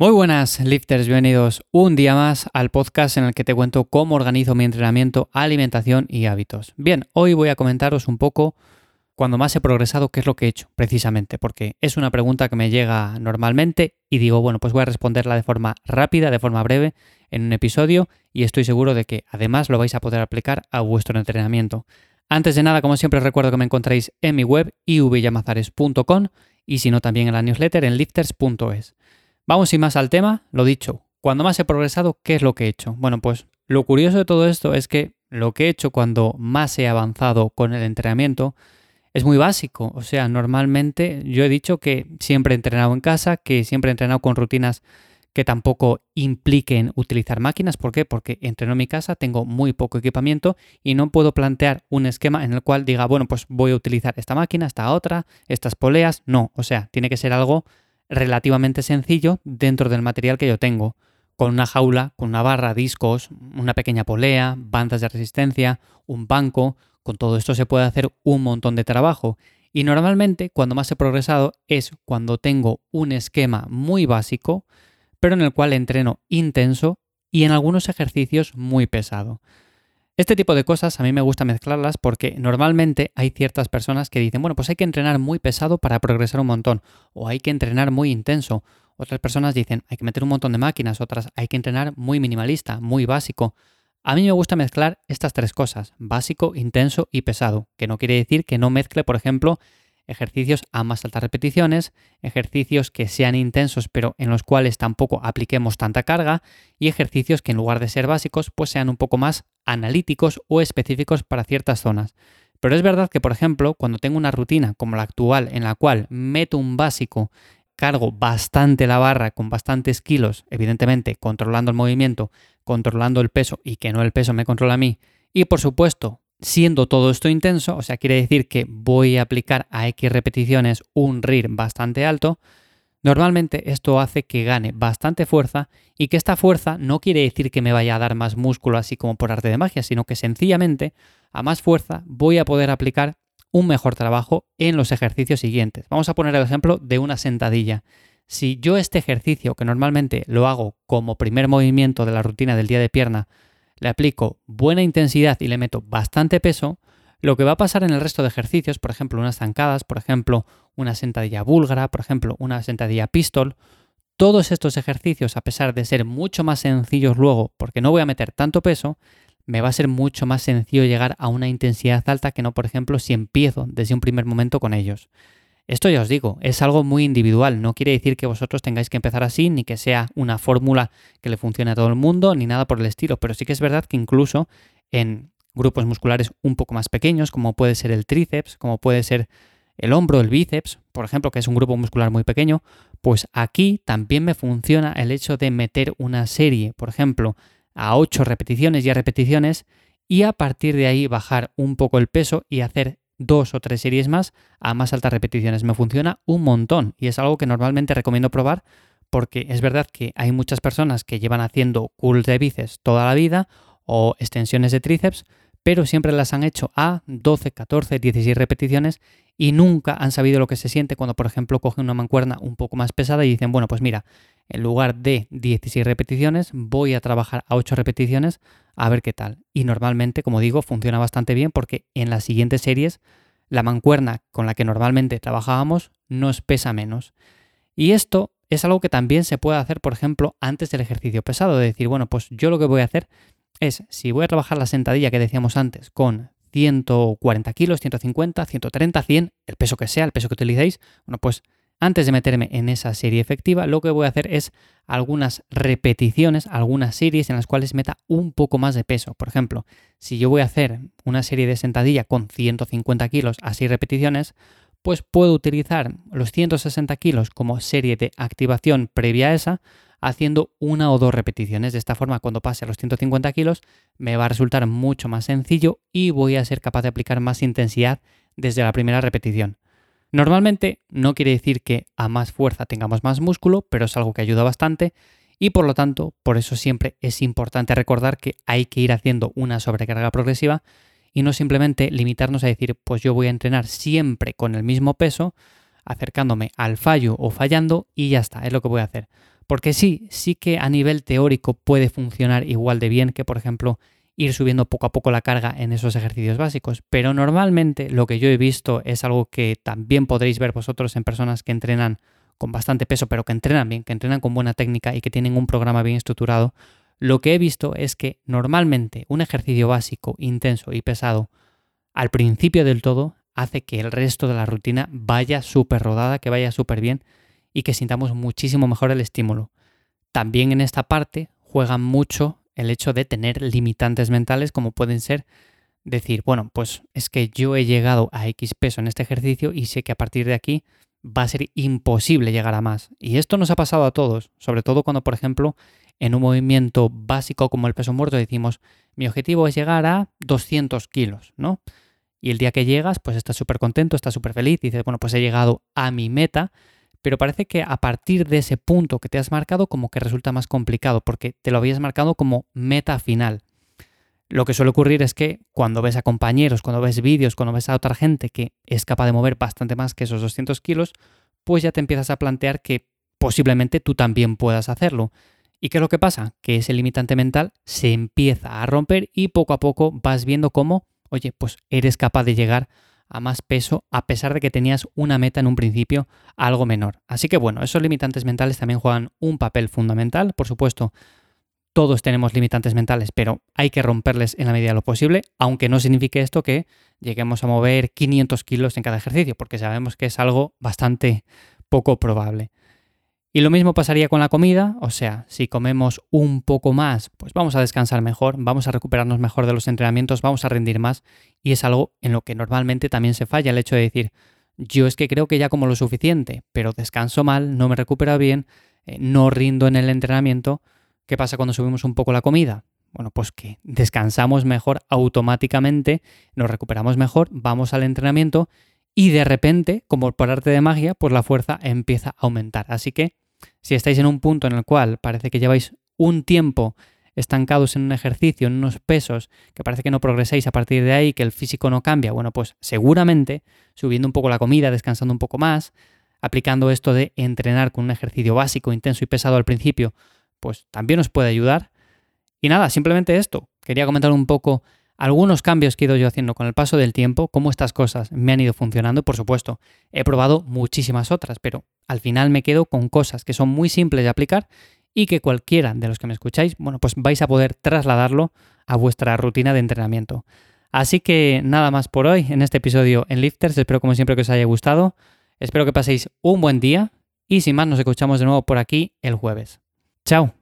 Muy buenas, lifters, bienvenidos un día más al podcast en el que te cuento cómo organizo mi entrenamiento, alimentación y hábitos. Bien, hoy voy a comentaros un poco cuando más he progresado, qué es lo que he hecho, precisamente, porque es una pregunta que me llega normalmente y digo, bueno, pues voy a responderla de forma rápida, de forma breve, en un episodio y estoy seguro de que además lo vais a poder aplicar a vuestro entrenamiento. Antes de nada, como siempre, os recuerdo que me encontráis en mi web ivyamazares.com y si no también en la newsletter en lifters.es. Vamos sin más al tema, lo dicho, cuando más he progresado, ¿qué es lo que he hecho? Bueno, pues lo curioso de todo esto es que lo que he hecho cuando más he avanzado con el entrenamiento es muy básico. O sea, normalmente yo he dicho que siempre he entrenado en casa, que siempre he entrenado con rutinas que tampoco impliquen utilizar máquinas. ¿Por qué? Porque entreno en mi casa, tengo muy poco equipamiento y no puedo plantear un esquema en el cual diga, bueno, pues voy a utilizar esta máquina, esta otra, estas poleas. No, o sea, tiene que ser algo relativamente sencillo dentro del material que yo tengo, con una jaula, con una barra, discos, una pequeña polea, bandas de resistencia, un banco, con todo esto se puede hacer un montón de trabajo. Y normalmente cuando más he progresado es cuando tengo un esquema muy básico, pero en el cual entreno intenso y en algunos ejercicios muy pesado. Este tipo de cosas a mí me gusta mezclarlas porque normalmente hay ciertas personas que dicen, bueno, pues hay que entrenar muy pesado para progresar un montón, o hay que entrenar muy intenso. Otras personas dicen, hay que meter un montón de máquinas, otras hay que entrenar muy minimalista, muy básico. A mí me gusta mezclar estas tres cosas, básico, intenso y pesado, que no quiere decir que no mezcle, por ejemplo, ejercicios a más altas repeticiones, ejercicios que sean intensos pero en los cuales tampoco apliquemos tanta carga y ejercicios que en lugar de ser básicos pues sean un poco más analíticos o específicos para ciertas zonas. Pero es verdad que por ejemplo cuando tengo una rutina como la actual en la cual meto un básico cargo bastante la barra con bastantes kilos, evidentemente controlando el movimiento, controlando el peso y que no el peso me controla a mí, y por supuesto Siendo todo esto intenso, o sea, quiere decir que voy a aplicar a X repeticiones un RIR bastante alto, normalmente esto hace que gane bastante fuerza y que esta fuerza no quiere decir que me vaya a dar más músculo así como por arte de magia, sino que sencillamente a más fuerza voy a poder aplicar un mejor trabajo en los ejercicios siguientes. Vamos a poner el ejemplo de una sentadilla. Si yo este ejercicio, que normalmente lo hago como primer movimiento de la rutina del día de pierna, le aplico buena intensidad y le meto bastante peso, lo que va a pasar en el resto de ejercicios, por ejemplo, unas zancadas, por ejemplo, una sentadilla búlgara, por ejemplo, una sentadilla pistol, todos estos ejercicios, a pesar de ser mucho más sencillos luego, porque no voy a meter tanto peso, me va a ser mucho más sencillo llegar a una intensidad alta que no, por ejemplo, si empiezo desde un primer momento con ellos. Esto ya os digo, es algo muy individual, no quiere decir que vosotros tengáis que empezar así, ni que sea una fórmula que le funcione a todo el mundo, ni nada por el estilo, pero sí que es verdad que incluso en grupos musculares un poco más pequeños, como puede ser el tríceps, como puede ser el hombro, el bíceps, por ejemplo, que es un grupo muscular muy pequeño, pues aquí también me funciona el hecho de meter una serie, por ejemplo, a 8 repeticiones y a repeticiones, y a partir de ahí bajar un poco el peso y hacer dos o tres series más a más altas repeticiones. Me funciona un montón y es algo que normalmente recomiendo probar porque es verdad que hay muchas personas que llevan haciendo curls de bíceps toda la vida o extensiones de tríceps, pero siempre las han hecho a 12, 14, 16 repeticiones y nunca han sabido lo que se siente cuando, por ejemplo, cogen una mancuerna un poco más pesada y dicen, bueno, pues mira, en lugar de 16 repeticiones, voy a trabajar a 8 repeticiones a ver qué tal. Y normalmente, como digo, funciona bastante bien porque en las siguientes series la mancuerna con la que normalmente trabajábamos nos pesa menos. Y esto es algo que también se puede hacer, por ejemplo, antes del ejercicio pesado, de decir, bueno, pues yo lo que voy a hacer es, si voy a trabajar la sentadilla que decíamos antes con 140 kilos, 150, 130, 100, el peso que sea, el peso que utilicéis, bueno, pues antes de meterme en esa serie efectiva, lo que voy a hacer es algunas repeticiones, algunas series en las cuales meta un poco más de peso. Por ejemplo, si yo voy a hacer una serie de sentadilla con 150 kilos a 6 repeticiones, pues puedo utilizar los 160 kilos como serie de activación previa a esa, haciendo una o dos repeticiones. De esta forma, cuando pase a los 150 kilos, me va a resultar mucho más sencillo y voy a ser capaz de aplicar más intensidad desde la primera repetición. Normalmente no quiere decir que a más fuerza tengamos más músculo, pero es algo que ayuda bastante y por lo tanto, por eso siempre es importante recordar que hay que ir haciendo una sobrecarga progresiva y no simplemente limitarnos a decir, pues yo voy a entrenar siempre con el mismo peso, acercándome al fallo o fallando y ya está, es lo que voy a hacer. Porque sí, sí que a nivel teórico puede funcionar igual de bien que, por ejemplo, ir subiendo poco a poco la carga en esos ejercicios básicos. Pero normalmente lo que yo he visto es algo que también podréis ver vosotros en personas que entrenan con bastante peso, pero que entrenan bien, que entrenan con buena técnica y que tienen un programa bien estructurado. Lo que he visto es que normalmente un ejercicio básico, intenso y pesado al principio del todo hace que el resto de la rutina vaya súper rodada, que vaya súper bien y que sintamos muchísimo mejor el estímulo. También en esta parte juega mucho el hecho de tener limitantes mentales como pueden ser decir, bueno, pues es que yo he llegado a X peso en este ejercicio y sé que a partir de aquí va a ser imposible llegar a más. Y esto nos ha pasado a todos, sobre todo cuando, por ejemplo, en un movimiento básico como el peso muerto decimos, mi objetivo es llegar a 200 kilos, ¿no? Y el día que llegas, pues estás súper contento, estás súper feliz, dices, bueno, pues he llegado a mi meta, pero parece que a partir de ese punto que te has marcado como que resulta más complicado, porque te lo habías marcado como meta final. Lo que suele ocurrir es que cuando ves a compañeros, cuando ves vídeos, cuando ves a otra gente que es capaz de mover bastante más que esos 200 kilos, pues ya te empiezas a plantear que posiblemente tú también puedas hacerlo. ¿Y qué es lo que pasa? Que ese limitante mental se empieza a romper y poco a poco vas viendo cómo oye, pues eres capaz de llegar a más peso a pesar de que tenías una meta en un principio algo menor. Así que bueno, esos limitantes mentales también juegan un papel fundamental. Por supuesto, todos tenemos limitantes mentales, pero hay que romperles en la medida de lo posible, aunque no signifique esto que lleguemos a mover 500 kilos en cada ejercicio, porque sabemos que es algo bastante poco probable. Y lo mismo pasaría con la comida, o sea, si comemos un poco más, pues vamos a descansar mejor, vamos a recuperarnos mejor de los entrenamientos, vamos a rendir más y es algo en lo que normalmente también se falla el hecho de decir, yo es que creo que ya como lo suficiente, pero descanso mal, no me recupero bien, eh, no rindo en el entrenamiento, ¿qué pasa cuando subimos un poco la comida? Bueno, pues que descansamos mejor automáticamente, nos recuperamos mejor, vamos al entrenamiento y de repente, como por arte de magia, pues la fuerza empieza a aumentar. Así que si estáis en un punto en el cual parece que lleváis un tiempo estancados en un ejercicio, en unos pesos, que parece que no progresáis a partir de ahí, que el físico no cambia, bueno, pues seguramente subiendo un poco la comida, descansando un poco más, aplicando esto de entrenar con un ejercicio básico, intenso y pesado al principio, pues también os puede ayudar. Y nada, simplemente esto. Quería comentar un poco algunos cambios que he ido yo haciendo con el paso del tiempo, cómo estas cosas me han ido funcionando, por supuesto, he probado muchísimas otras, pero al final me quedo con cosas que son muy simples de aplicar y que cualquiera de los que me escucháis, bueno, pues vais a poder trasladarlo a vuestra rutina de entrenamiento. Así que nada más por hoy en este episodio en Lifters, espero como siempre que os haya gustado, espero que paséis un buen día y sin más nos escuchamos de nuevo por aquí el jueves. Chao.